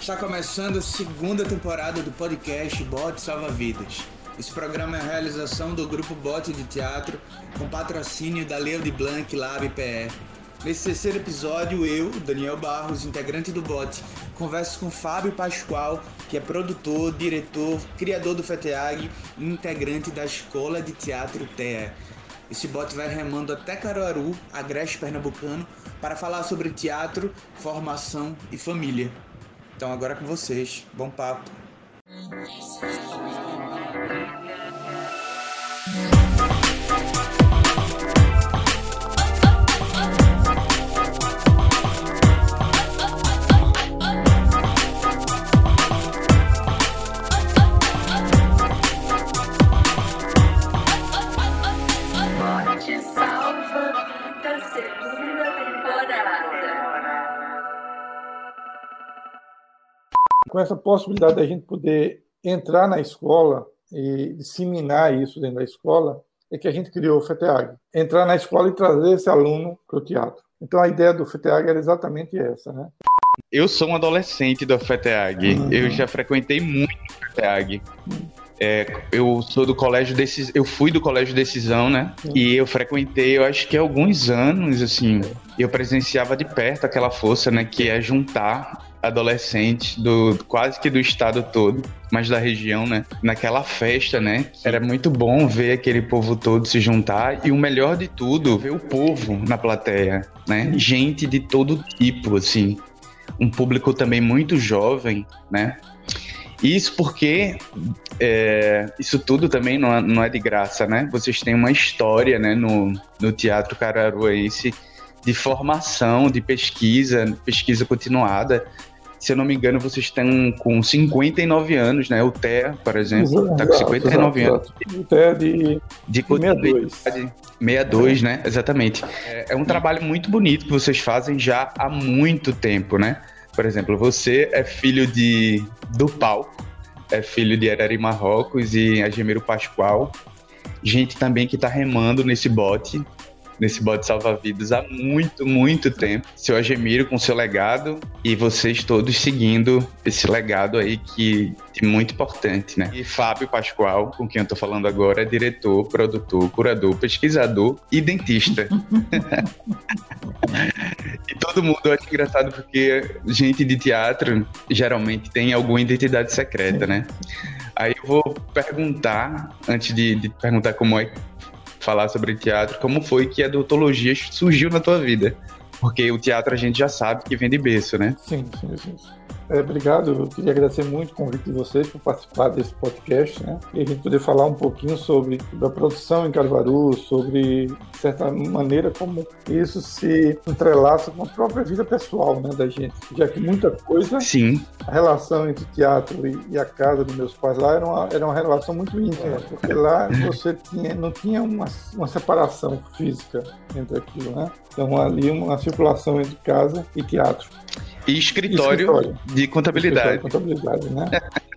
Está começando a segunda temporada do podcast Bote Salva Vidas. Esse programa é a realização do grupo Bote de Teatro com patrocínio da Leo de Blanc Lab PE. Nesse terceiro episódio, eu, Daniel Barros, integrante do Bote, converso com Fábio Pascoal, que é produtor, diretor, criador do FETEAG e integrante da Escola de Teatro TE. Esse bote vai remando até Caruaru, agreste pernambucano, para falar sobre teatro, formação e família. Então agora é com vocês. Bom papo. Com essa possibilidade da gente poder entrar na escola e disseminar isso dentro da escola, é que a gente criou o FETEAG. Entrar na escola e trazer esse aluno para o teatro. Então a ideia do FETEAG era exatamente essa, né? Eu sou um adolescente do FETEAG. Uhum. Eu já frequentei muito o FETEAG. É, eu sou do colégio Decisão, eu fui do colégio Decisão, né? E eu frequentei, eu acho que alguns anos, assim, eu presenciava de perto aquela força, né? Que é juntar adolescentes do quase que do estado todo, mas da região, né? Naquela festa, né? Era muito bom ver aquele povo todo se juntar e o melhor de tudo, ver o povo na plateia, né? Gente de todo tipo, assim, um público também muito jovem, né? Isso porque é, isso tudo também não é, não é de graça, né? Vocês têm uma história, né, no, no Teatro Cararuense de formação, de pesquisa, pesquisa continuada. Se eu não me engano, vocês estão com 59 anos, né? O TEA, por exemplo, está com 59 Exato, anos exato. Até de de 62. continuidade. 62, né? Exatamente. É, é um trabalho muito bonito que vocês fazem já há muito tempo, né? Por exemplo, você é filho de do palco, é filho de Arari Marrocos e Agemiro Pascoal. Gente também que tá remando nesse bote, nesse bote salva-vidas há muito, muito tempo. Seu Agemiro com seu legado e vocês todos seguindo esse legado aí que é muito importante, né? E Fábio Pascoal, com quem eu tô falando agora, é diretor, produtor, curador, pesquisador e dentista. E todo mundo eu acho engraçado porque gente de teatro geralmente tem alguma identidade secreta, né? Aí eu vou perguntar, antes de, de perguntar como é falar sobre teatro, como foi que a odontologia surgiu na tua vida? Porque o teatro a gente já sabe que vem de berço, né? Sim, sim, sim. É, obrigado, eu queria agradecer muito o convite de vocês por participar desse podcast, né? E a gente poder falar um pouquinho sobre a produção em Caruaru, sobre, de certa maneira, como isso se entrelaça com a própria vida pessoal né, da gente. Já que muita coisa, Sim, a relação entre o teatro e, e a casa dos meus pais lá era uma, era uma relação muito íntima, porque lá você tinha, não tinha uma, uma separação física entre aquilo, né? Então ali uma circulação entre casa e teatro. E escritório, Escritório. de contabilidade. Escritório de contabilidade, né?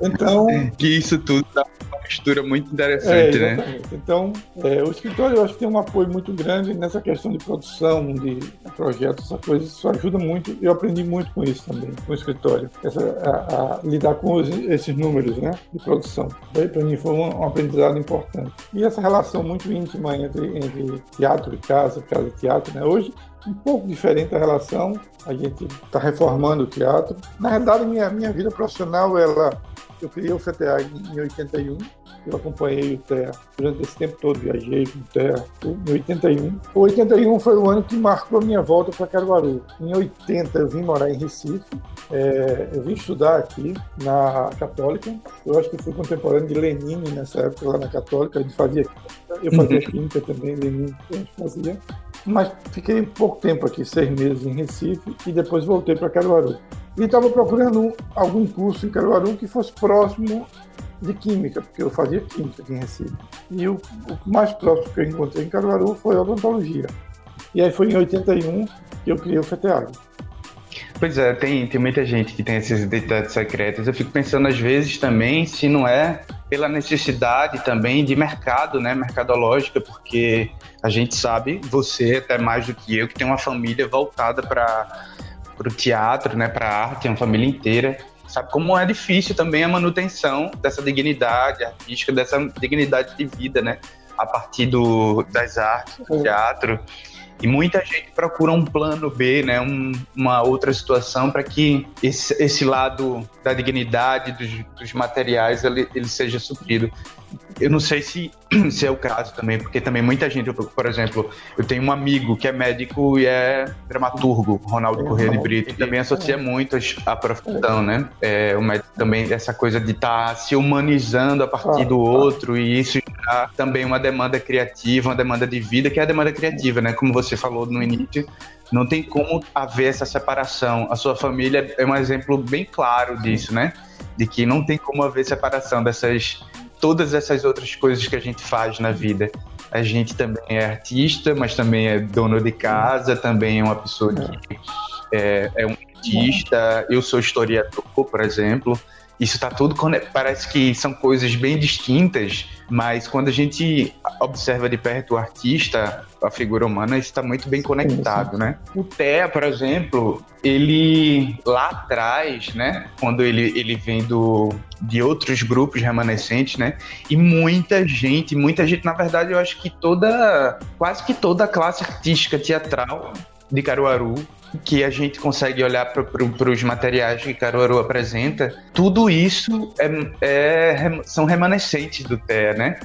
Então, Que isso tudo dá uma mistura muito é, interessante, né? exatamente. Então, é, o escritório eu acho que tem um apoio muito grande nessa questão de produção, de projetos, essa coisa, isso ajuda muito. Eu aprendi muito com isso também, com o escritório, essa, a, a lidar com os- esses números, né, de produção. Para mim foi um, um aprendizado importante. E essa relação muito íntima entre, entre teatro e casa, casa e teatro, né? Hoje um pouco diferente a relação. A gente está reformando o teatro. Na realidade, minha minha vida profissional, ela eu criei o FETEA em 81. Eu acompanhei o TEA durante esse tempo todo, viajei com o TEA em 81. O 81 foi o ano que marcou a minha volta para Caruaru. Em 80 eu vim morar em Recife. É, eu vim estudar aqui na Católica. Eu acho que fui contemporâneo de Lenine nessa época lá na Católica. A gente fazia, eu fazia química também, Lenine a gente fazia. Mas fiquei pouco tempo aqui, seis meses em Recife, e depois voltei para Caruaru. E estava procurando algum curso em Caruaru que fosse próximo de Química, porque eu fazia Química aqui em Recife. E o, o mais próximo que eu encontrei em Caruaru foi Odontologia. E aí foi em 81 que eu criei o FETEAG. Pois é, tem, tem muita gente que tem essas identidades secretas. Eu fico pensando às vezes também se não é pela necessidade também de mercado, né, mercadológica, porque a gente sabe, você até mais do que eu, que tem uma família voltada para o teatro, né, para a arte, uma família inteira. Sabe como é difícil também a manutenção dessa dignidade artística, dessa dignidade de vida, né? A partir do, das artes, do teatro. E muita gente procura um plano B, né, um, uma outra situação para que esse, esse, lado da dignidade dos, dos materiais ele, ele, seja suprido. Eu não sei se, se é o caso também, porque também muita gente, por exemplo, eu tenho um amigo que é médico e é dramaturgo, Ronaldo Corrêa de Brito, e também associa muito a profissão, né? É, o médico também, essa coisa de estar tá se humanizando a partir do outro, e isso já também uma demanda criativa, uma demanda de vida, que é a demanda criativa, né? Como você falou no início, não tem como haver essa separação. A sua família é um exemplo bem claro disso, né? De que não tem como haver separação dessas todas essas outras coisas que a gente faz na vida. A gente também é artista, mas também é dono de casa, também é uma pessoa que é, é um artista. Eu sou historiador, por exemplo. Isso está tudo parece que são coisas bem distintas, mas quando a gente observa de perto o artista, a figura humana, está muito bem conectado, né? O Thea, por exemplo, ele lá atrás, né, quando ele, ele vem do, de outros grupos remanescentes, né, e muita gente, muita gente, na verdade, eu acho que toda, quase que toda a classe artística teatral de Caruaru que a gente consegue olhar para os materiais que Caruaru apresenta, tudo isso é, é, são remanescentes do TEA, né?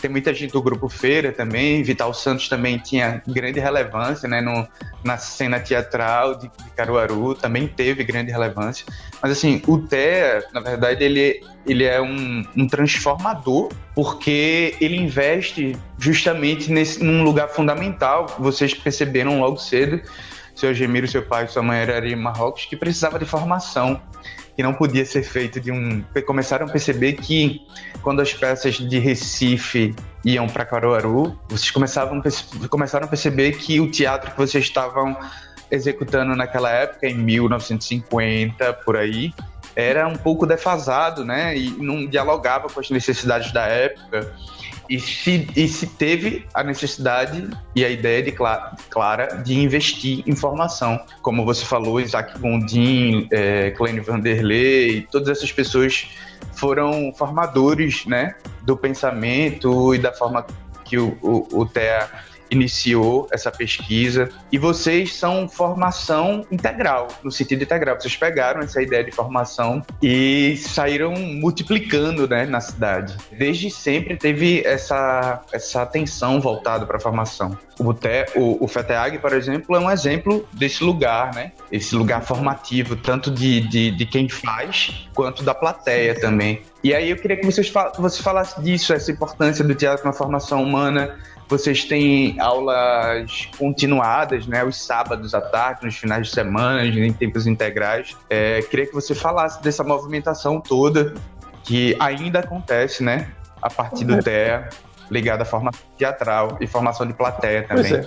Tem muita gente do Grupo Feira também, Vital Santos também tinha grande relevância né, no, na cena teatral de, de, Caruaru, também teve grande relevância. Mas assim, o TEA, na verdade, ele, ele é um, um transformador, porque ele investe justamente nesse, num lugar fundamental, vocês perceberam logo cedo, seu Gemiro, seu pai, sua mãe era de Marrocos, que precisava de formação, que não podia ser feito de um. Começaram a perceber que quando as peças de Recife iam para Caruaru, vocês começavam, começaram a perceber que o teatro que vocês estavam executando naquela época, em 1950, por aí, era um pouco defasado, né? E não dialogava com as necessidades da época. E se, e se teve a necessidade e a ideia de Clara de investir em formação. Como você falou, Isaac Gondim, é, Clênio Vanderlei, todas essas pessoas foram formadores né, do pensamento e da forma que o, o, o TEA iniciou essa pesquisa e vocês são formação integral, no sentido integral. Vocês pegaram essa ideia de formação e saíram multiplicando né, na cidade. Desde sempre teve essa, essa atenção voltada para a formação. O, Te, o, o FETEAG, por exemplo, é um exemplo desse lugar, né? Esse lugar formativo, tanto de, de, de quem faz, quanto da plateia também. E aí eu queria que vocês fal você falasse disso, essa importância do teatro na formação humana, vocês têm aulas continuadas, né? Os sábados à tarde, nos finais de semana, em tempos integrais. É, queria que você falasse dessa movimentação toda que ainda acontece, né? A partir do TEA, ligada à formação teatral e formação de plateia também.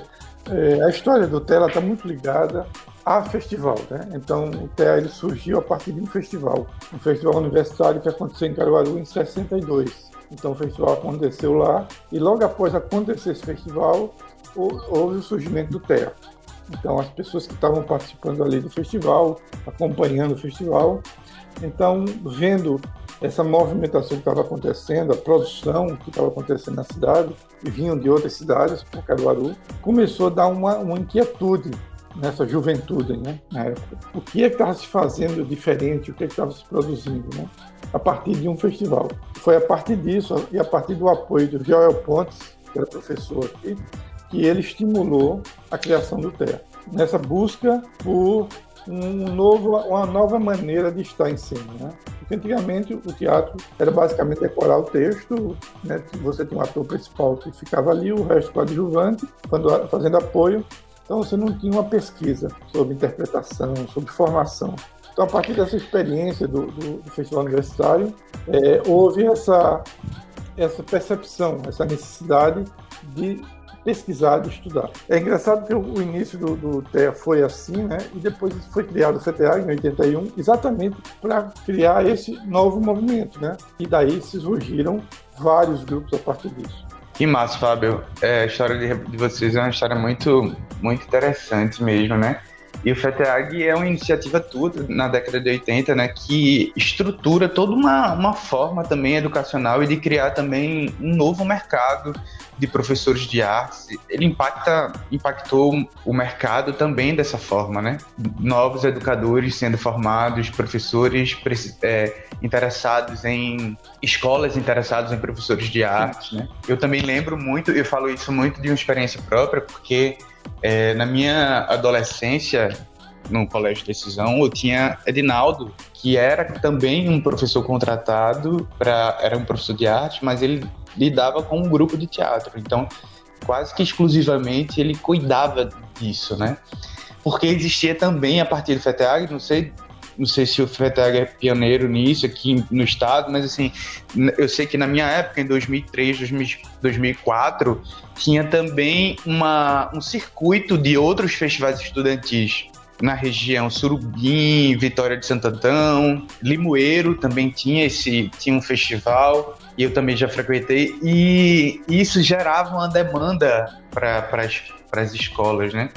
Pois é. é a história do TEA está muito ligada a festival, né? Então o TEA ele surgiu a partir de um festival, um festival universitário que aconteceu em Caruaru em 62. Então o festival aconteceu lá e logo após acontecer esse festival houve o surgimento do TEA. Então as pessoas que estavam participando ali do festival, acompanhando o festival, então vendo essa movimentação que estava acontecendo, a produção que estava acontecendo na cidade, e vinham de outras cidades, como Caruaru, começou a dar uma, uma inquietude nessa juventude, né, na época. O que é estava se fazendo diferente, o que é estava se produzindo, né, a partir de um festival. Foi a partir disso e a partir do apoio do Joel Pontes, que era professor aqui, que ele estimulou a criação do TEA. Nessa busca por um novo, uma nova maneira de estar em cena. Né? Porque antigamente o teatro era basicamente decorar o texto, né? você tinha um ator principal que ficava ali, o resto coadjuvante, fazendo apoio, então você não tinha uma pesquisa sobre interpretação, sobre formação. Então, a partir dessa experiência do, do, do Festival Universitário, é, houve essa, essa percepção, essa necessidade de pesquisar, de estudar. É engraçado que o, início do, do TEA foi assim, né? E depois foi criado o CTA em 81, exatamente para criar esse novo movimento, né? E daí se surgiram vários grupos a partir disso. Que massa, Fábio. É, a história de, de vocês é uma história muito, muito interessante mesmo, né? E o FETEAG é uma iniciativa toda na década de 80, né, que estrutura toda uma, uma forma também educacional e de criar também um novo mercado de professores de artes. Ele impacta, impactou o mercado também dessa forma, né? Novos educadores sendo formados, professores é, interessados em escolas interessadas em professores de arte, né? Eu também lembro muito, eu falo isso muito de uma experiência própria, porque é, na minha adolescência, no Colégio Decisão, eu tinha Edinaldo, que era também um professor contratado para era um professor de arte, mas ele lidava com um grupo de teatro. Então, quase que exclusivamente ele cuidava disso, né? Porque existia também a partir do FETEAG, não sei não sei se o FETEG é pioneiro nisso aqui no estado, mas assim, eu sei que na minha época, em 2003, 2004, tinha também uma, um circuito de outros festivais estudantis na região. Surubim, Vitória de Santo Antão, Limoeiro também tinha esse tinha um festival e eu também já frequentei e isso gerava uma demanda para as escolas, né?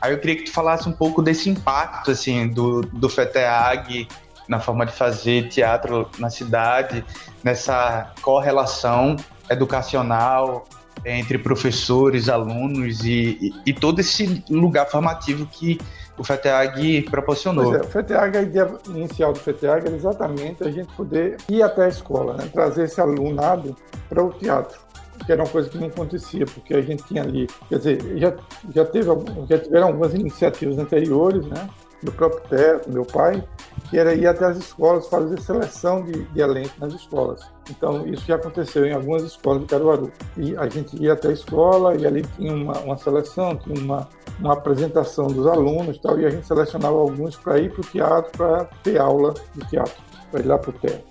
Aí eu queria que tu falasse um pouco desse impacto, assim, do, do FETEAG na forma de fazer teatro na cidade, nessa correlação educacional entre professores, alunos e, e, e todo esse lugar formativo que o FETEAG proporcionou. É, o FETEAG, a ideia inicial do FETEAG era exatamente a gente poder ir até a escola, né? trazer esse alunado para o teatro que era uma coisa que não acontecia, porque a gente tinha ali, quer dizer, já, já, teve, já tiveram algumas iniciativas anteriores, né, do próprio Teto, meu pai, que era ir até as escolas fazer seleção de, de elenco nas escolas. Então, isso já aconteceu em algumas escolas de Caruaru. E a gente ia até a escola e ali tinha uma, uma seleção, tinha uma, uma apresentação dos alunos e tal, e a gente selecionava alguns para ir para o teatro, para ter aula de teatro, para ir lá para o teatro.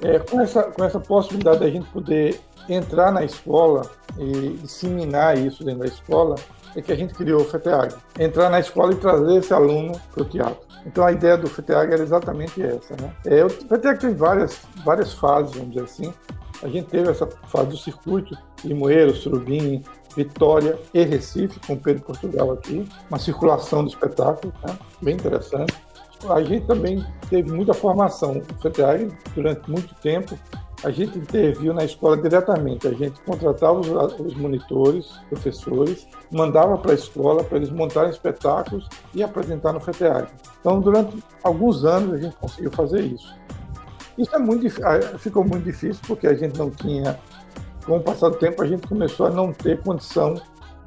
É, com, essa, com essa possibilidade da gente poder entrar na escola e disseminar isso dentro da escola, é que a gente criou o FETEAG. Entrar na escola e trazer esse aluno para o teatro. Então a ideia do FETEAG era exatamente essa. Né? É, o FETEAG tem várias, várias fases, vamos dizer assim. A gente teve essa fase do circuito, Limoeiro, Surubim, Vitória e Recife, com Pedro Portugal aqui, uma circulação de espetáculo, né? bem interessante. A gente também teve muita formação. O FETEAG, durante muito tempo, a gente interviu na escola diretamente. A gente contratava os, os monitores, professores, mandava para a escola para eles montarem espetáculos e apresentar no FETEAG. Então, durante alguns anos, a gente conseguiu fazer isso. Isso é muito, ah, ficou muito difícil porque a gente não tinha, com o passar do tempo, a gente começou a não ter condição,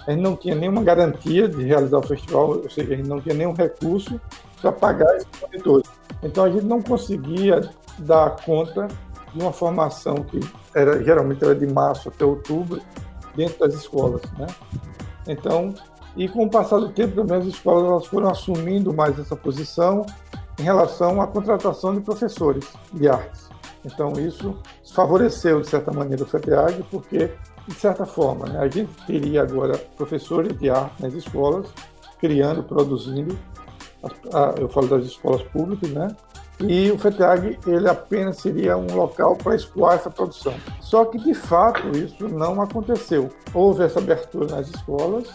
a gente não tinha nenhuma garantia de realizar o festival, ou seja, a gente não tinha nenhum recurso para pagar esses monitores. Então, a gente não conseguia dar conta de uma formação que era geralmente era de março até outubro dentro das escolas, né? Então, e com o passar do tempo também as escolas elas foram assumindo mais essa posição em relação à contratação de professores de artes. Então isso favoreceu de certa maneira o FETEAG porque de certa forma né, a gente teria agora professores de arte nas escolas criando, produzindo. Eu falo das escolas públicas, né? E o FETEAG ele apenas seria um local para escoar essa produção. Só que, de fato, isso não aconteceu. Houve essa abertura nas escolas,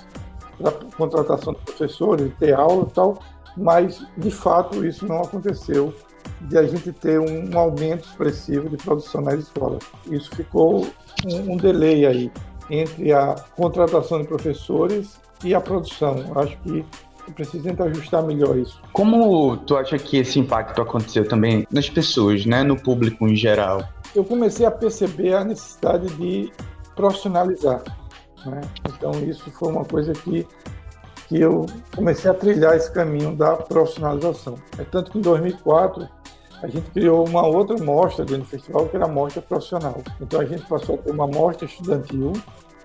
para contratação de professores, ter aula e tal, mas, de fato, isso não aconteceu de a gente ter um aumento expressivo de produção nas escolas. Isso ficou um, um delay aí entre a contratação de professores e a produção. Acho que precisa tentar ajustar melhor isso. Como tu acha que esse impacto aconteceu também nas pessoas, né, no público em geral? Eu comecei a perceber a necessidade de profissionalizar. Né? Então isso foi uma coisa que que eu comecei a trilhar esse caminho da profissionalização. É tanto que em 2004 a gente criou uma outra mostra dentro do festival, que era a mostra profissional. Então a gente passou a ter uma mostra estudantil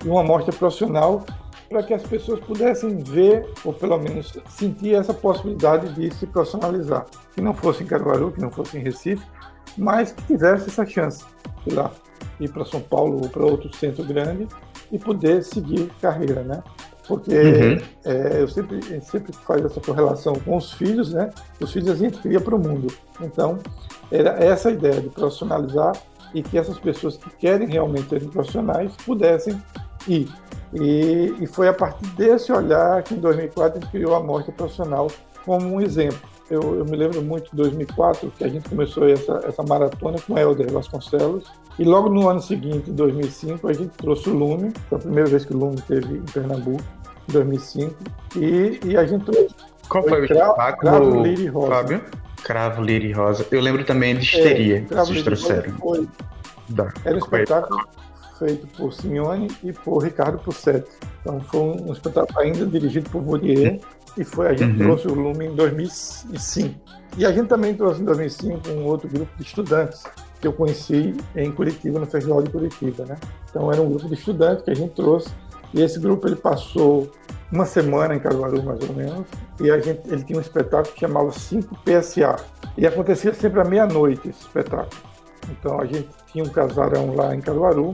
e uma mostra profissional para que as pessoas pudessem ver, ou pelo menos sentir essa possibilidade de se profissionalizar. Que não fosse em Caruaru, que não fosse em Recife, mas que tivesse essa chance de lá ir para São Paulo ou para outro centro grande e poder seguir carreira, né? Porque uhum. é, eu sempre, sempre faz essa correlação com os filhos, né? Os filhos a gente cria para o mundo. Então, era essa a ideia de profissionalizar e que essas pessoas que querem realmente serem profissionais pudessem ir. E, e, foi a partir desse olhar que em 2004 a gente criou a Mostra Profissional, como um exemplo. Eu, eu, me lembro muito de 2004, que a gente começou essa, essa maratona com Helder Vasconcelos, e logo no ano seguinte, em 2005, a gente trouxe o Lume, foi a primeira vez que o Lume teve em Pernambuco, em 2005, e, e a gente trouxe... Qual foi, o espetáculo, Cravo, Liri Rosa. Fábio? Cravo, Liri Rosa. Eu lembro também de Histeria, é, que vocês trouxeram. Foi, da, Era um espetáculo feito por Simeone e por Ricardo Pussetti. Então foi um, espetáculo ainda dirigido por Vaurier e foi a gente uhum. trouxe o Lume em 2005. E a gente também trouxe em 2005 um outro grupo de estudantes que eu conheci em Curitiba, no Festival de Curitiba, né? Então era um grupo de estudantes que a gente trouxe e esse grupo ele passou uma semana em Caruaru, mais ou menos, e a gente, ele tinha um espetáculo que chamava 5 PSA. E acontecia sempre à meia-noite esse espetáculo. Então a gente tinha um casarão lá em Caruaru,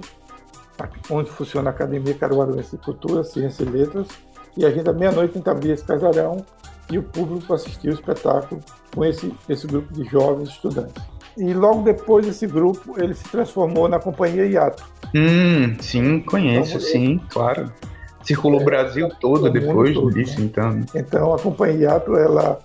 onde funciona a Academia Caruaruense de Cultura, Ciência e Letras, e a gente à meia-noite abrir esse casarão e o público assistia o espetáculo com esse, esse grupo de jovens estudantes. E logo depois esse grupo ele se transformou na Companhia Iato. Hum, sim, conheço, então, sim, claro. Circulou o é, Brasil todo depois todo, disso, né? então. Então a Companhia Iato, ela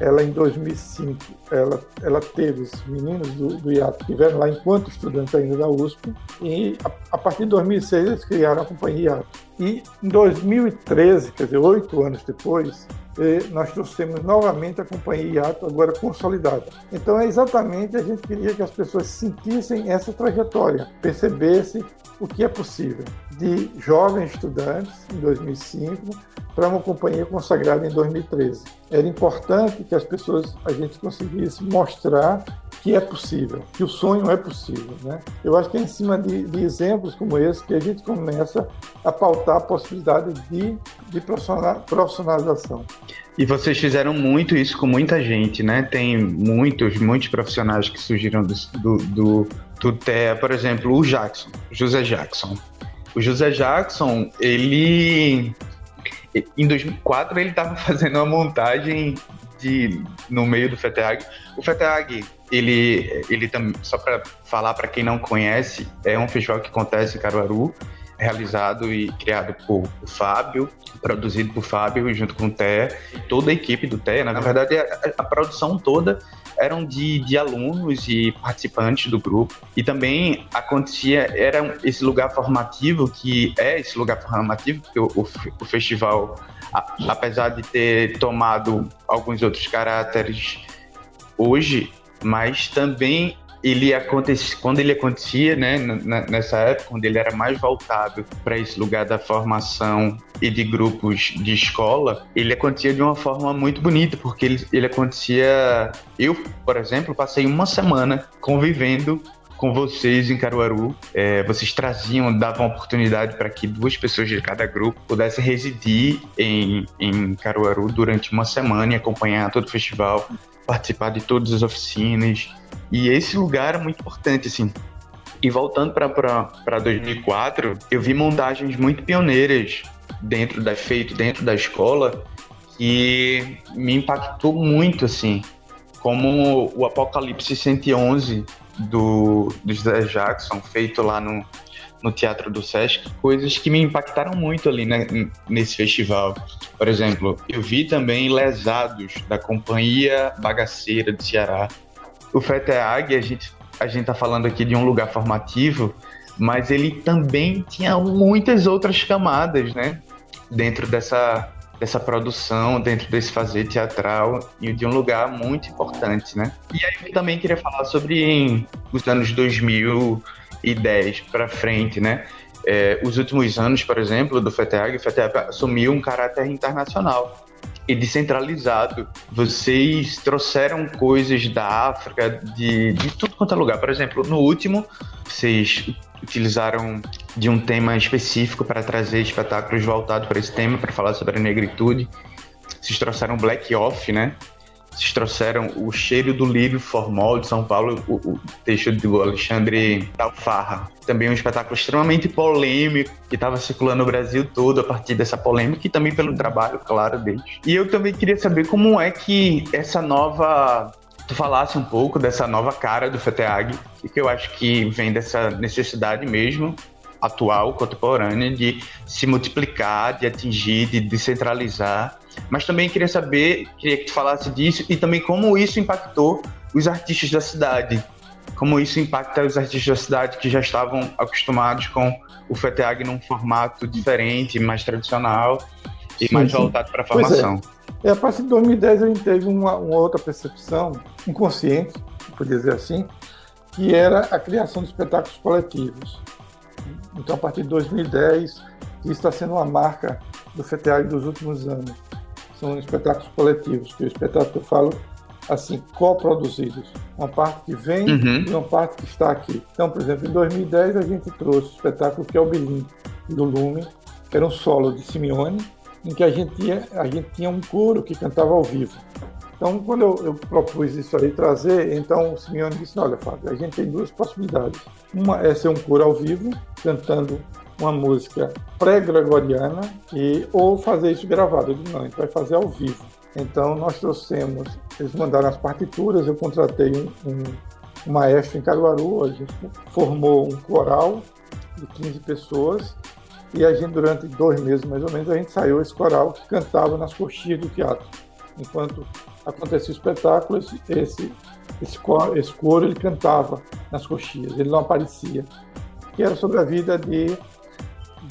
ela em 2005, ela, ela teve os meninos do, do que estiveram lá enquanto estudantes ainda da USP, e a, a, partir de 2006 eles criaram a companhia IAT. E em 2013, quer dizer, oito anos depois, eh, nós trouxemos novamente a companhia IATO, agora consolidada. Então é exatamente a gente queria que as pessoas sentissem essa trajetória, percebessem o que é possível. De jovens estudantes, em 2005, para uma companhia consagrada em 2013. Era importante que as pessoas, a gente conseguisse mostrar que é possível, que o sonho é possível. Né? Eu acho que é em cima de, de exemplos como esse que a gente começa a pautar a possibilidade de, de profissionalização. E vocês fizeram muito isso com muita gente, né? Tem muitos, muitos profissionais que surgiram do, do, do, do TEA, por exemplo, o Jackson, José Jackson. O José Jackson, ele em 2004 ele estava fazendo uma montagem de no meio do FETEAG. O FETEAG, ele ele também só para falar para quem não conhece, é um festival que acontece em Caruaru, realizado e criado por o Fábio, produzido por Fábio junto com o Té, toda a equipe do Té, na verdade a, a produção toda eram de, de alunos e participantes do grupo. E também acontecia, era esse lugar formativo, que é esse lugar formativo, porque o, o, o festival, a, apesar de ter tomado alguns outros caráteres hoje, mas também ele acontecia, quando ele acontecia, né, nessa época, quando ele era mais voltado para esse lugar da formação e de grupos de escola, ele acontecia de uma forma muito bonita, porque ele, ele acontecia. Eu, por exemplo, passei uma semana convivendo com vocês em Caruaru. É, vocês traziam, davam oportunidade para que duas pessoas de cada grupo pudessem residir em, em Caruaru durante uma semana e acompanhar todo o festival, participar de todas as oficinas. E esse lugar é muito importante, assim. E voltando para 2004, eu vi montagens muito pioneiras dentro da feito dentro da escola que me impactou muito, assim, como o Apocalipse 111 do, do José Jackson, feito lá no, no Teatro do Sesc, coisas que me impactaram muito ali né, nesse festival. Por exemplo, eu vi também Lesados, da Companhia Bagaceira de Ceará. O FETEAG, a gente, a gente tá falando aqui de um lugar formativo, mas ele também tinha muitas outras camadas, né? Dentro dessa, dessa produção, dentro desse fazer teatral e de um lugar muito importante, né? E aí eu também queria falar sobre os anos 2010 para frente, né? É, os últimos anos, por exemplo, do FETEAG, o FETEAG assumiu um caráter internacional e descentralizado. Vocês trouxeram coisas da África, de, de tudo quanto é lugar. Por exemplo, no último, vocês utilizaram de um tema específico para trazer espetáculos voltados para esse tema, para falar sobre a negritude. Vocês trouxeram Black Off, né? Vocês trouxeram o cheiro do lírio formal de São Paulo, o, o texto do Alexandre Talfarra. Também um espetáculo extremamente polêmico, que estava circulando no Brasil todo a partir dessa polêmica e também pelo trabalho, claro, deles. E eu também queria saber como é que essa nova tu falasse um pouco dessa nova cara do FETEAG, que eu acho que vem dessa necessidade mesmo atual, contemporânea, de se multiplicar, de atingir, de descentralizar Mas também queria saber, queria que tu falasse disso e também como isso impactou os artistas da cidade. Como isso impacta os artistas da cidade que já estavam acostumados com o FETEAG num formato diferente, mais tradicional e sim, mais sim. voltado para a formação. É. é. a partir de 2010 a gente teve uma, uma outra percepção inconsciente, por dizer assim, que era a criação de espetáculos coletivos. Então, a partir de 2010, isso está sendo uma marca do FETEAG dos últimos anos. São espetáculos coletivos, que o espetáculo que eu falo assim, coproduzidos. Uma parte que vem uhum. e uma parte que está aqui. Então, por exemplo, em 2010 a gente trouxe o espetáculo que é o Bilim, do Lume, que era um solo de Simeone, em que a gente tinha, a gente tinha um coro que cantava ao vivo. Então, quando eu, eu propus isso aí, trazer, então o Simeone disse, olha, Fábio, a gente tem duas possibilidades. Uma é ser um coro ao vivo, cantando uma música pré-gregoriana, e, ou fazer isso gravado. Eu disse, não, a gente vai fazer ao vivo. Então, nós trouxemos, eles mandaram as partituras, eu contratei um, um, um maestro em Caruaru, a gente formou um coral de 15 pessoas, e a gente, durante dois meses mais ou menos, a gente saiu esse coral que cantava nas coxias do teatro. Enquanto acontecia o espetáculo, esse, esse, esse, coro, esse coro ele cantava nas coxias, ele não aparecia. Que era sobre a vida de,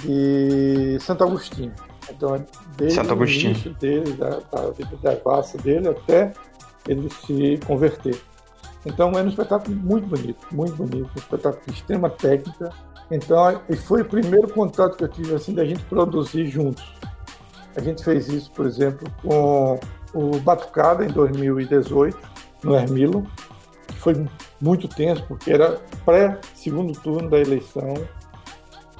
de Santo Agostinho. Então, desde Santo Agostinho. o início dele, da, da vida devassa dele, até ele se converter. Então, é um espetáculo muito bonito, muito bonito, um espetáculo de extrema técnica. Então, foi o primeiro contato que eu tive assim da gente produzir juntos. A gente fez isso, por exemplo, com o Batucada em 2018, no Hermilo, que foi muito tenso, porque era pré-segundo turno da eleição,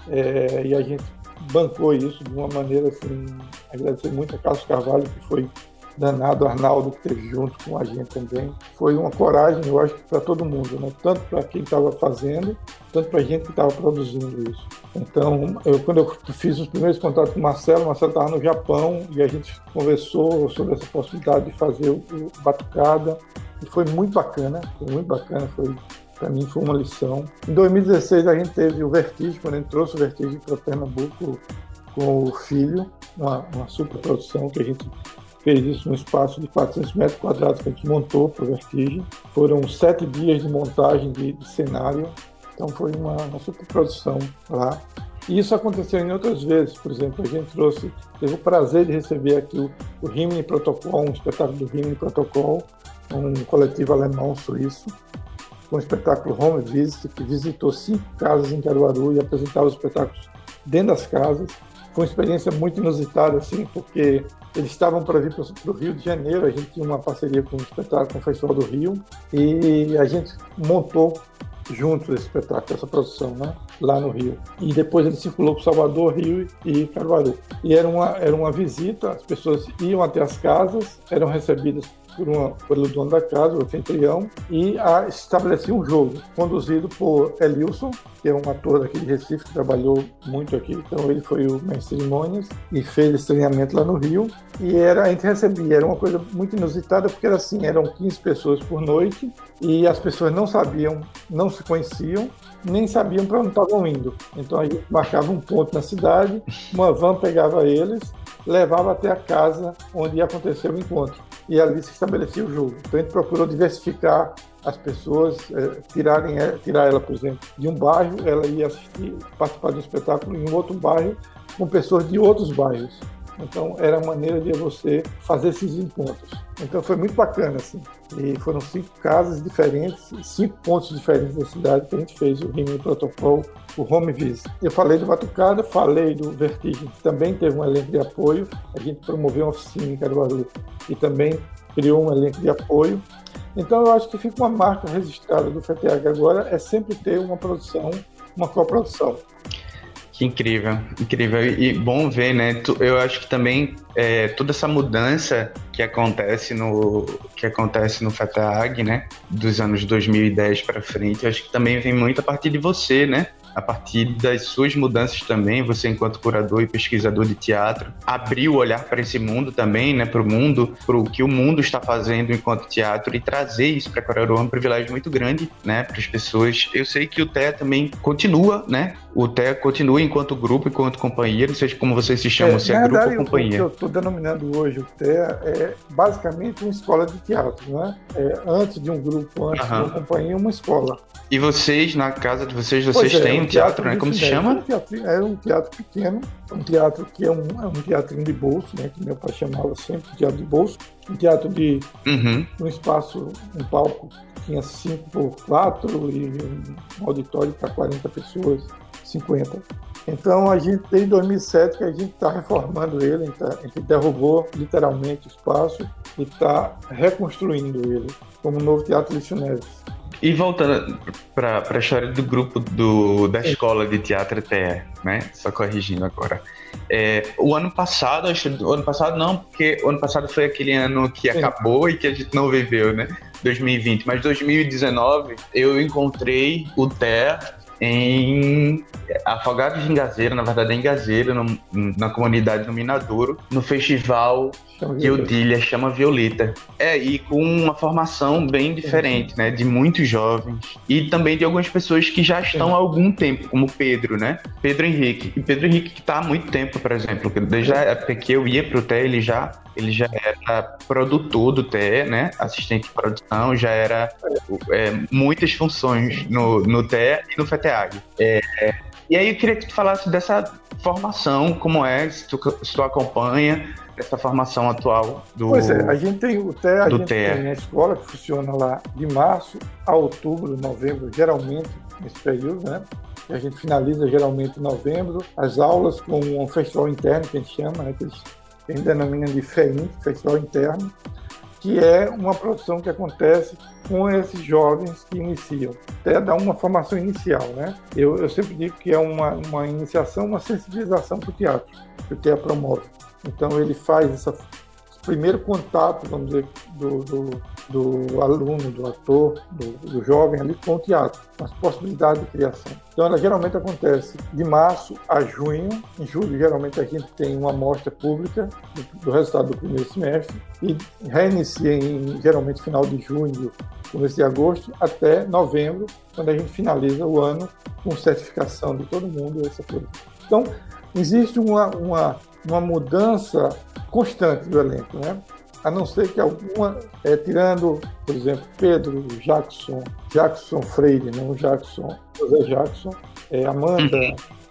é, e a gente bancou isso de uma maneira assim, agradecer muito a Carlos Carvalho, que foi danado, Arnaldo, que esteve junto com a gente também. Foi uma coragem, eu acho, para todo mundo, né? tanto para quem estava fazendo, tanto para a gente que estava produzindo isso. Então, eu, quando eu fiz os primeiros contatos com o Marcelo, o Marcelo estava no Japão e a gente conversou sobre essa possibilidade de fazer o, o Batucada, e foi muito bacana, foi muito bacana, foi para mim foi uma lição. Em 2016 a gente teve o Vertigem, quando a gente trouxe o Vertigem para Pernambuco com o filho, uma, uma super produção que a gente fez isso num espaço de 400 metros quadrados que a gente montou para o Vertigem. Foram sete dias de montagem de, de cenário, então foi uma, uma super produção lá. E isso aconteceu em outras vezes, por exemplo, a gente trouxe, teve o prazer de receber aqui o, o Rimini Protocol, um espetáculo do Rimini Protocol, um coletivo alemão suíço, com o espetáculo Home Visit, que visitou cinco casas em Caruaru e apresentava os espetáculos dentro das casas. Foi uma experiência muito inusitada, assim, porque eles estavam para vir para o Rio de Janeiro, a gente tinha uma parceria com o espetáculo, com o Festival do Rio, e a gente montou juntos esse espetáculo, essa produção, né? lá no Rio. E depois ele circulou para Salvador, Rio e Caruaru. E era uma, era uma visita, as pessoas iam até as casas, eram recebidas por uma, pelo dono da casa, o anfitrião, e a, estabelecia um jogo conduzido por Elilson, que é um ator daqui de Recife que trabalhou muito aqui. Então ele foi o mestre cerimônias e fez esse treinamento lá no Rio. E era, a gente recebia, era uma coisa muito inusitada, porque era assim, eram 15 pessoas por noite e as pessoas não sabiam, não se conheciam, nem sabiam para onde estavam indo. Então a gente marcava um ponto na cidade, uma van pegava eles, levava até a casa onde ia acontecer o encontro e ali se estabelecia o jogo. Então a gente procurou diversificar as pessoas, é, tirarem, tirar ela, por exemplo, de um bairro, ela ia assistir, participar de um espetáculo em um outro bairro com pessoas de outros bairros. Então era a maneira de você fazer esses encontros. Então foi muito bacana assim. E foram cinco casas diferentes, cinco pontos diferentes da cidade que a gente fez o Rimini Protocol, o Home Visit. Eu falei do Batucada, falei do Vertigem, que também teve um elenco de apoio. A gente promoveu uma oficina em Caruaru e também criou um elenco de apoio. Então eu acho que fica uma marca registrada do FETEAG agora é sempre ter uma produção, uma coprodução. Que incrível, incrível. E bom ver, né? Eu acho que também é, toda essa mudança que acontece no que acontece no FETAG, né? Dos anos 2010 para frente, eu acho que também vem muito a partir de você, né? a partir das suas mudanças também, você enquanto curador e pesquisador de teatro, abriu o olhar para esse mundo também, né, para o mundo, para o que o mundo está fazendo enquanto teatro e trazer isso para Caruaru é um privilégio muito grande, né, para as pessoas. Eu sei que o TEA também continua, né, o TEA continua enquanto grupo, enquanto companheiro, seja como vocês se chamam, É, se é grupo verdade, ou companhia. O que eu estou denominando hoje o TEA é basicamente uma escola de teatro, né? É, antes de um grupo, antes Aham. de uma companhia, uma escola. E vocês, na casa de vocês, vocês é, têm um teatro, né? de Como se chama? É um teatro, é um teatro pequeno, um teatro que é um, é um teatrinho de bolso, né? Que meu pai chamava sempre de teatro de bolso. Um teatro de Uhum. um espaço, um palco que tinha 5 por 4 e um auditório para 40 pessoas, 50. Então a gente tem 2007 que a gente está reformando ele, então, a gente derrubou literalmente o espaço e está reconstruindo ele como um novo Teatro Lício Neves. E voltando para a história do grupo do, da escola de teatro TE, né? Só corrigindo agora. É, o ano passado, acho o ano passado não, porque o ano passado foi aquele ano que Sim. acabou e que a gente não viveu, né? 2020. Mas 2019 eu encontrei o TE em Afogados de Engazeira, na verdade é Engazeira, no, na comunidade no Minadouro, no festival Chama que o Violeta. Dilha chama Violeta. É, e com uma formação bem diferente, né? De muitos jovens. E também de algumas pessoas que já estão há algum tempo, como Pedro, né? Pedro Henrique. E Pedro Henrique que está há muito tempo, por exemplo. Desde a época que eu ia pro TE, ele já, ele já era produtor do TE, né? Assistente de produção, já era é, muitas funções no, no TE e no FETEAG. É, é, e aí eu queria que tu falasse dessa formação, como é, se tu, se tu acompanha essa formação atual do. Pois é, a gente tem o TEA, a gente TEA. tem a escola que funciona lá de março a outubro, novembro, geralmente nesse período, né? E a gente finaliza geralmente em novembro, as aulas com um festival interno que a gente chama, né? Que eles, eles denominam de FEIN, Festival Interno, que é uma produção que acontece com esses jovens que iniciam. Até dá uma formação inicial, né? Eu, eu sempre digo que é uma, uma iniciação, uma sensibilização para o teatro, que o TEA promove. Então ele faz essa primeiro contato, vamos dizer, do, do, do aluno, do ator, do, do jovem ali com o teatro, as possibilidades de criação. Então ela geralmente acontece de março a junho. Em julho, geralmente a gente tem uma amostra pública do resultado do primeiro semestre e reinicia em geralmente final de junho, começo de agosto, até novembro, quando a gente finaliza o ano com certificação de todo mundo, essa coisa. Então, existe uma, uma, uma mudança constante do elenco, né? A não ser que alguma, é, tirando, por exemplo, Pedro Jackson, Jackson Freire, não Jackson, José Jackson, é, Amanda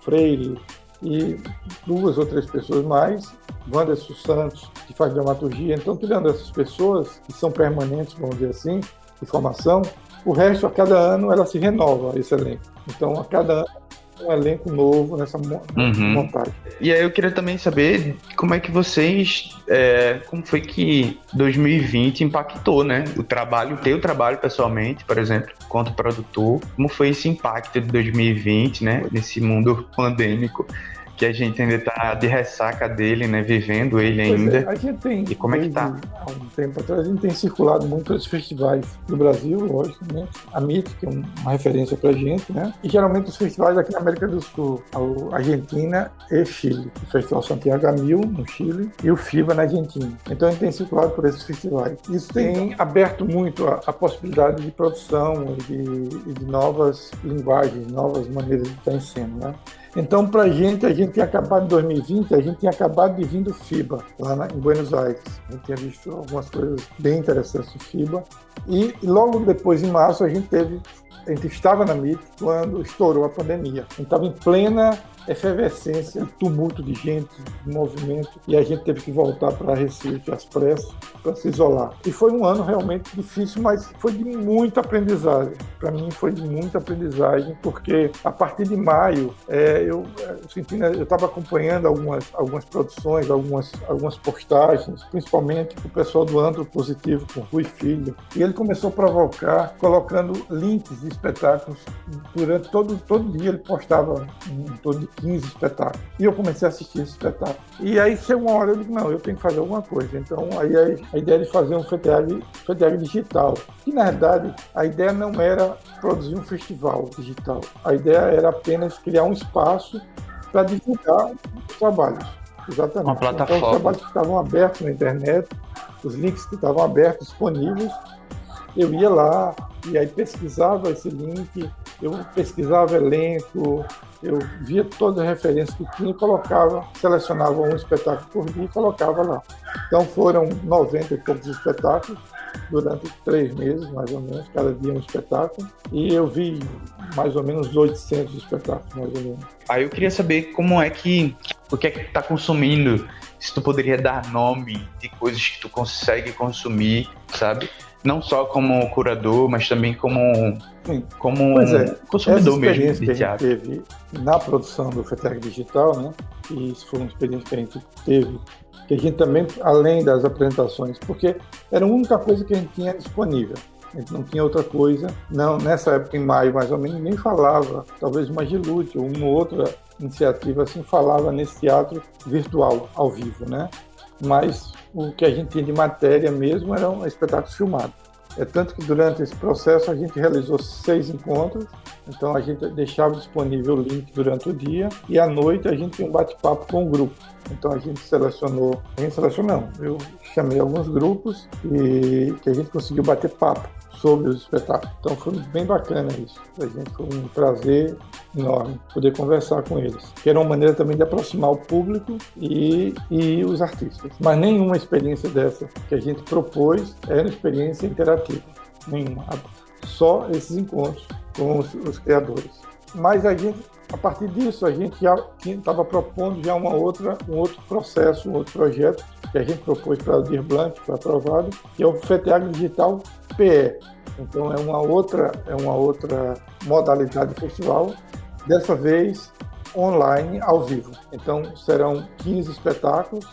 Freire e duas ou três pessoas mais, Wanderson Santos, que faz dramaturgia. Então, tirando essas pessoas, que são permanentes, vamos dizer assim, de formação, o resto, a cada ano, ela se renova, esse elenco. Então, a cada ano, um elenco novo nessa Uhum. montagem. E aí eu queria também saber como é que vocês, é, como foi que 2020 impactou, né? O trabalho, o teu trabalho pessoalmente, por exemplo, quanto produtor, como foi esse impacto de 2020, né? Nesse mundo pandêmico que a gente ainda tá de ressaca dele, né? Vivendo ele Pois ainda. é, a gente tem, E como é que tá? há um tempo atrás, a gente tem circulado muito festivais do Brasil, lógico, né? A MIT, que é um- uma referência pra gente, né? E geralmente os festivais aqui na América do Sul, a Argentina e Chile. O Festival Santiago Amil, no Chile, e o FIBA na Argentina. Então a gente tem circulado por esses festivais. Isso tem aberto muito a, a possibilidade de produção e de, e de novas linguagens, novas maneiras de estar em cena, né? Então, para a gente, a gente tinha acabado em 2020, a gente tinha acabado de vir do FIBA, lá na- em Buenos Aires. A gente tinha visto algumas coisas bem interessantes do FIBA. E logo depois, em março, a gente teve. A gente estava na MIT quando estourou a pandemia. A gente estava em plena efervescência, tumulto de gente, de movimento, e a gente teve que voltar para Recife às pressas para se isolar. E foi um ano realmente difícil, mas foi de muita aprendizagem. Para mim foi de muita aprendizagem, porque a partir de maio é, eu é, né, eu estava acompanhando algumas, algumas produções, algumas, algumas postagens, principalmente o pessoal do Antro Positivo com Rui Filho, e ele começou a provocar, colocando links de espetáculos durante todo, todo dia ele postava em torno de 15 espetáculos. E eu comecei a assistir esse espetáculo. E aí chegou uma hora eu digo, não, eu tenho que fazer alguma coisa. Então aí a, a ideia de fazer um FETEAG, FETEAG digital. que na verdade a ideia não era produzir um festival digital, a ideia era apenas criar um espaço para divulgar os trabalhos. Exatamente. Uma plataforma. Então, os trabalhos que estavam abertos na internet, os links que estavam abertos, disponíveis, eu ia lá e aí pesquisava esse link, eu pesquisava elenco, eu via todas as referências que tinha e colocava, selecionava um espetáculo por dia e colocava lá. Então foram 90 e poucos espetáculos durante três meses, mais ou menos, cada dia um espetáculo. E eu vi mais ou menos 800 espetáculos, mais ou menos. Aí eu queria saber como é que, o que é que tu tá consumindo, se tu poderia dar nome de coisas que tu consegue consumir, sabe? Não só como curador, mas também como, como é, consumidor mesmo de que a gente teve na produção do FETEC Digital, né? E isso foi uma experiência que a gente teve, que a gente também, além das apresentações, porque era a única coisa que a gente tinha disponível. A gente não tinha outra coisa. Não, nessa época, em maio, mais ou menos, ninguém falava. Talvez uma Gilute ou uma outra iniciativa assim falava nesse teatro virtual, ao vivo, né? Mas o que a gente tinha de matéria mesmo eram espetáculos filmados. É tanto que durante esse processo a gente realizou seis encontros, então a gente deixava disponível o link durante o dia e à noite a gente tinha um bate-papo com o grupo. Então a gente selecionou, a gente selecionou, não, eu chamei alguns grupos e que a gente conseguiu bater papo sobre os espetáculos. Então foi bem bacana isso. A gente foi um prazer enorme poder conversar com eles. Que era uma maneira também de aproximar o público e, e os artistas. Mas nenhuma experiência dessa que a gente propôs era experiência interativa. Nenhuma. Só esses encontros com os, os criadores. Mas a gente, a partir disso, a gente já estava propondo já uma outra, um outro processo, um outro projeto que a gente propôs para o Dir Blanc, que foi aprovado, que é o FETEAG Digital PE. Então é uma outra, é uma outra modalidade de festival, dessa vez online, ao vivo. Então serão 15 espetáculos,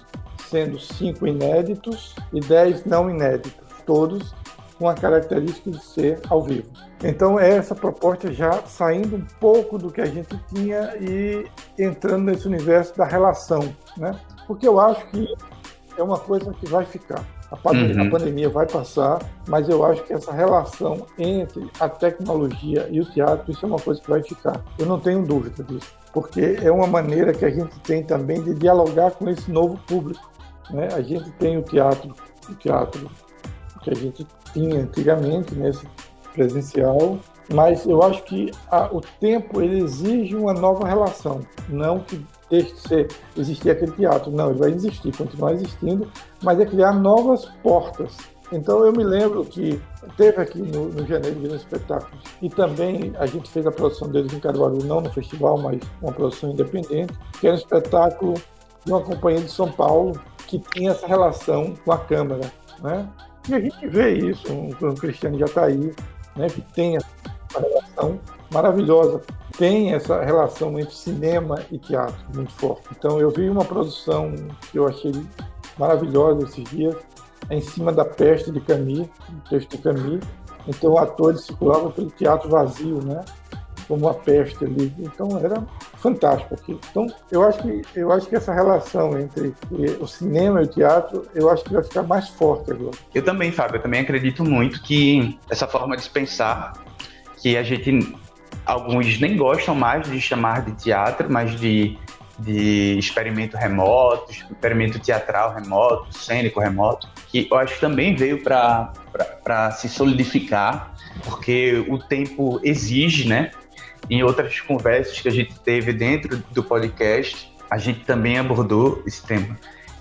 sendo 5 inéditos e 10 não inéditos, todos com a característica de ser ao vivo. Então é essa proposta já saindo um pouco do que a gente tinha e entrando nesse universo da relação, né? Porque eu acho que é uma coisa que vai ficar. A pandemia, Uhum. a pandemia vai passar, mas eu acho que essa relação entre a tecnologia e o teatro, isso é uma coisa que vai ficar. Eu não tenho dúvida disso, porque é uma maneira que a gente tem também de dialogar com esse novo público. Né? A gente tem o teatro, o teatro que a gente tinha antigamente, nesse presencial, mas eu acho que a- o tempo ele exige uma nova relação, não que deixe de ser, existir aquele teatro, não, ele vai existir, continuar existindo, mas é criar novas portas. Então eu me lembro que teve aqui no, no Janeiro Vila Espetáculos e também a gente fez a produção deles em Caruaru, não no festival, mas uma produção independente, que era um espetáculo de uma companhia de São Paulo que tinha essa relação com a câmera, né? E a gente vê isso, o Cristiano já está aí, né, que tem essa relação maravilhosa, tem essa relação entre cinema e teatro muito forte. Então eu vi uma produção que eu achei maravilhosa esses dias, é em cima da peste de Camus, o texto de Camus. Então o ator ele circulava pelo teatro vazio, né? Como uma peste ali. Então era fantástico aquilo. Então eu acho que eu acho que essa relação entre eh, o cinema e o teatro, eu acho que vai ficar mais forte agora. Eu também, Fábio, eu também acredito muito que essa forma de pensar, que a gente, alguns nem gostam mais de chamar de teatro, mas de, de experimento remoto, experimento teatral remoto, cênico remoto, que eu acho que também veio para se solidificar, porque o tempo exige, né? Em outras conversas que a gente teve dentro do podcast, a gente também abordou esse tema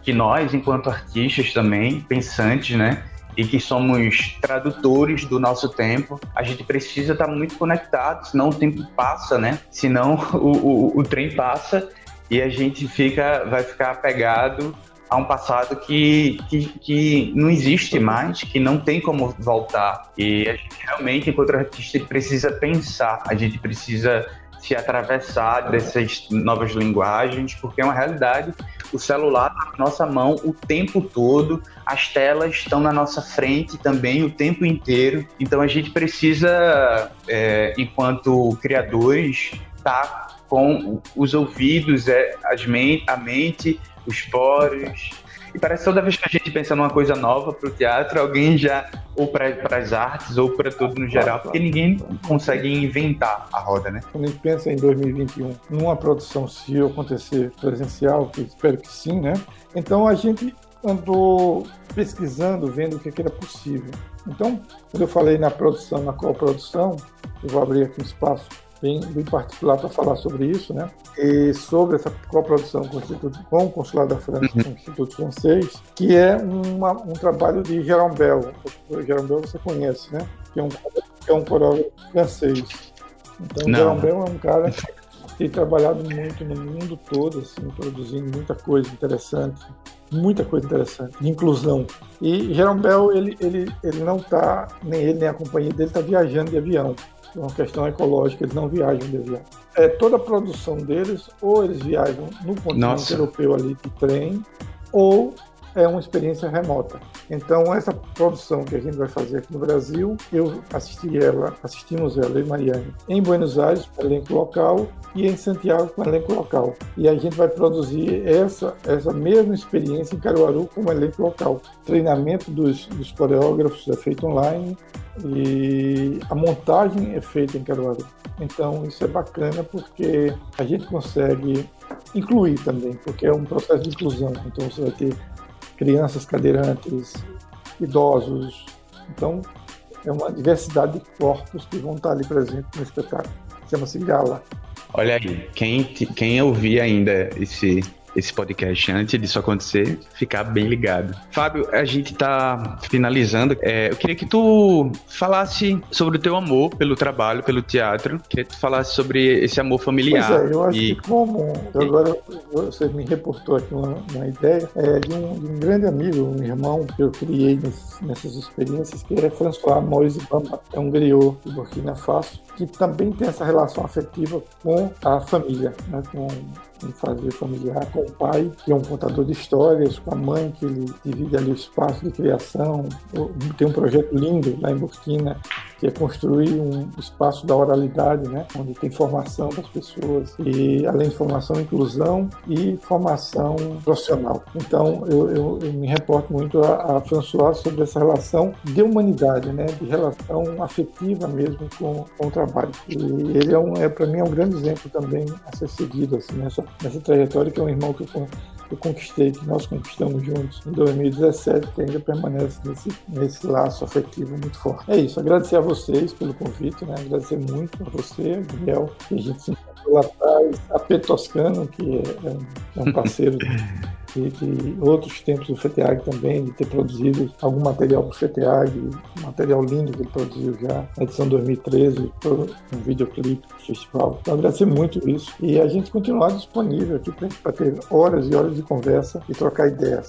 que nós, enquanto artistas também, pensantes, né? E que somos tradutores do nosso tempo, a gente precisa estar muito conectado, senão o tempo passa, né? Senão o, o, o trem passa e a gente fica, vai ficar apegado a um passado que, que, que não existe mais, que não tem como voltar. E a gente realmente, enquanto artista, precisa pensar, a gente precisa se atravessar dessas novas linguagens, porque é uma realidade. O celular está na nossa mão o tempo todo, as telas estão na nossa frente também o tempo inteiro. Então a gente precisa, é, enquanto criadores, estar tá com os ouvidos, é, as men a mente, os poros E parece que toda vez que a gente pensa numa coisa nova para o teatro, alguém já, ou para as artes, ou para tudo no geral, porque ninguém consegue inventar a roda, né? Quando a gente pensa em 2021, numa produção, se acontecer presencial, que espero que sim, né? Então a gente andou pesquisando, vendo o que, que era possível. Então, quando eu falei na produção, na coprodução, eu vou abrir aqui um espaço bem, bem particular para falar sobre isso, né? E sobre essa coprodução com o, Instituto, com o Consulado da França, com o Instituto Francês, que é uma, um trabalho de Jérôme Bell. O Jérôme Bell você conhece, né? Que é um, que é um coreógrafo francês. Então, o Jérôme Bell é um cara que tem trabalhado muito no mundo todo, assim, produzindo muita coisa interessante muita coisa interessante, de inclusão. E Jerome Bell, ele, ele, ele não está, nem ele nem a companhia dele está viajando de avião. É uma questão ecológica, eles não viajam de avião. É, toda a produção deles, ou eles viajam no continente Nossa. europeu ali de trem, ou é uma experiência remota. Então, essa produção que a gente vai fazer aqui no Brasil, eu assisti ela, assistimos ela, e Mariane, em Buenos Aires, com elenco local, e em Santiago, com elenco local. E a gente vai produzir essa, essa mesma experiência em Caruaru com elenco local. treinamento dos, dos coreógrafos é feito online e a montagem é feita em Caruaru. Então, isso é bacana porque a gente consegue incluir também, porque é um processo de inclusão. Então, você vai ter crianças cadeirantes, idosos. Então, é uma diversidade de corpos que vão estar ali presentes no espetáculo. Chama-se Gala. Olha aí, quem, quem ouvir ainda esse, esse podcast antes disso acontecer, ficar bem ligado. Fábio, a gente tá finalizando. É, eu queria que tu falasse sobre o teu amor pelo trabalho, pelo teatro. Queria que tu falasse sobre esse amor familiar. Pois é, eu acho e... que como agora você me reportou aqui uma, uma ideia é, de, um, de, um, grande amigo, um irmão que eu criei nessas, nessas experiências, que é François Moise Bamba, é um griot de Burkina Faso, que também tem essa relação afetiva com a família, né, com em fazer familiar com o pai, que é um contador de histórias, com a mãe, que ele divide ali o espaço de criação. Tem um projeto lindo lá em Burkina, que é construir um espaço da oralidade, né, onde tem formação das pessoas, e além de formação, inclusão e formação profissional. Então, eu, eu, eu me reporto muito a, a François sobre essa relação de humanidade, né, de relação afetiva mesmo com, com o trabalho. E ele é, um, é para mim, é um grande exemplo também a ser seguido assim, nessa, nessa trajetória, que é um irmão que eu eu conquistei, que nós conquistamos juntos em 2017, que ainda permanece nesse, nesse laço afetivo muito forte. É isso, agradecer a vocês pelo convite, né? agradecer muito a você, Gabriel, que a gente se encontrou lá atrás, a Petoscano, que é, é um parceiro de, de, outros tempos do FETEAG também, de ter produzido algum material para o FETEAG, material lindo que ele produziu já, na edição 2013, um videoclipe do festival. Então, agradecer muito isso e a gente continuar disponível aqui para ter horas e horas de conversa e trocar ideias.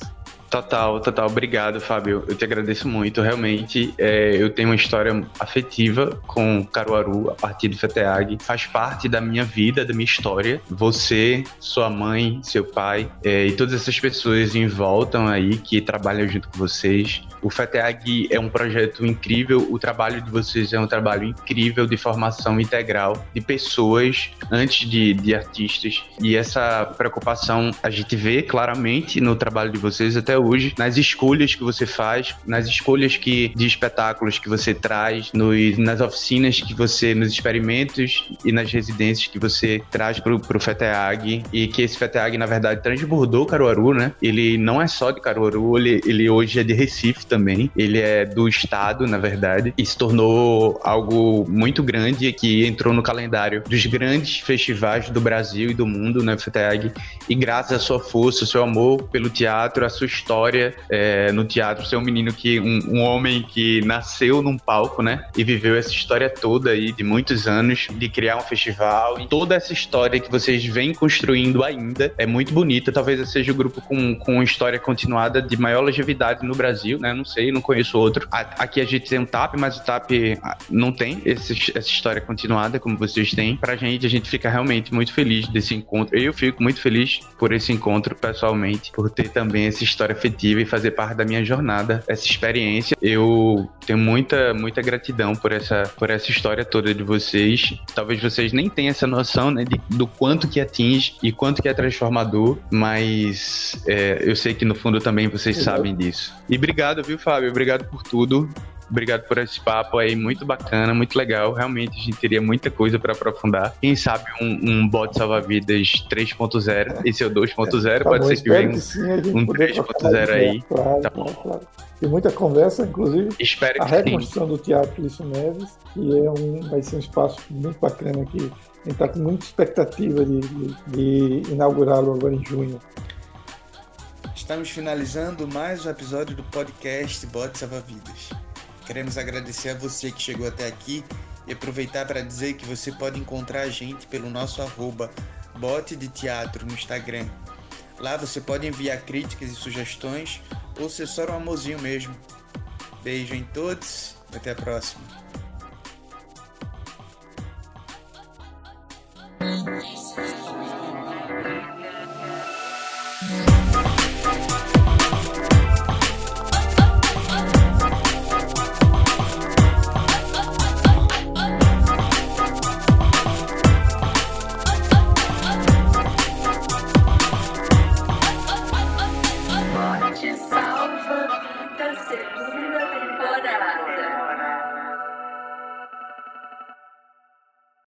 Total, total. Obrigado, Fábio. Eu te agradeço muito. Realmente, é, eu tenho uma história afetiva com Caruaru a partir do FETEAG. Faz parte da minha vida, da minha história. Você, sua mãe, seu pai é, e todas essas pessoas em volta aí que trabalham junto com vocês. O FETEAG é um projeto incrível. O trabalho de vocês é um trabalho incrível de formação integral de pessoas antes de, de artistas. E essa preocupação a gente vê claramente no trabalho de vocês até hoje, nas escolhas que você faz, nas escolhas que de espetáculos que você traz, nos, nas oficinas que você, nos experimentos e nas residências que você traz pro, pro FETEAG. E que esse FETEAG, na verdade, transbordou Caruaru, né? Ele não é só de Caruaru, ele, ele hoje é de Recife também, ele é do estado, na verdade, e se tornou algo muito grande que entrou no calendário dos grandes festivais do Brasil e do mundo, né, FETEAG, e graças à sua força, ao seu amor pelo teatro, à sua história é, no teatro, ser um menino que, um, um, homem que nasceu num palco, né? E viveu essa história toda aí de muitos anos de criar um festival. E toda essa história que vocês vêm construindo ainda é muito bonita. Talvez seja o grupo com, com história continuada de maior longevidade no Brasil, né? Não sei, não conheço outro. Aqui a gente tem um TAP, mas o TAP ah, não tem esse, essa história continuada como vocês têm. Pra gente, a gente fica realmente muito feliz desse encontro. Eu fico muito feliz por esse encontro, pessoalmente, por ter também essa história afetiva e fazer parte da minha jornada, essa experiência. Eu tenho muita, muita gratidão por essa, por essa história toda de vocês. Talvez vocês nem tenham essa noção né, de, do quanto que atinge e quanto que é transformador, mas é, eu sei que no fundo também vocês sabem disso. E obrigado, viu, Fábio? Obrigado por tudo. Obrigado por esse papo aí, muito bacana, muito legal. Realmente a gente teria muita coisa para aprofundar. Quem sabe um, um bot salva-vidas 3.0, esse é o 2.0, Tá pode bom, ser que venha sim, a um poder 3.0 trocar mais aí. Claro, Tá claro, claro. Tem muita conversa, inclusive Espero a que sim. reconstrução do Teatro Lício Neves, que é um, vai ser um espaço muito bacana aqui. A gente está com muita expectativa de, de, de inaugurá-lo agora em junho. Estamos finalizando mais um episódio do podcast Bote Salva Vidas. Queremos agradecer a você que chegou até aqui e aproveitar para dizer que você pode encontrar a gente pelo nosso arroba bote de teatro no Instagram. Lá você pode enviar críticas e sugestões ou ser só um amorzinho mesmo. Beijo em todos, até a próxima.